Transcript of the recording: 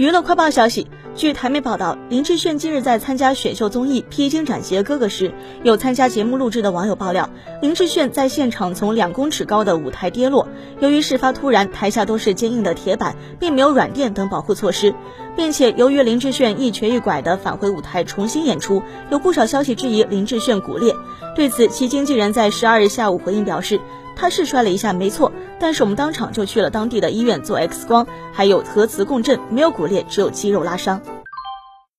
娱乐快报消息，据台媒报道，林志炫今日在参加选秀综艺《披荆斩棘的哥哥》时，有参加节目录制的网友爆料，林志炫在现场从两公尺高的舞台跌落。由于事发突然，台下都是坚硬的铁板，并没有软垫等保护措施，并且由于林志炫一瘸一拐的返回舞台重新演出，有不少消息质疑林志炫骨裂。对此，其经纪人在十二日下午回应表示。他是摔了一下，没错，但是我们当场就去了当地的医院做 X 光，还有核磁共振，没有骨裂，只有肌肉拉伤。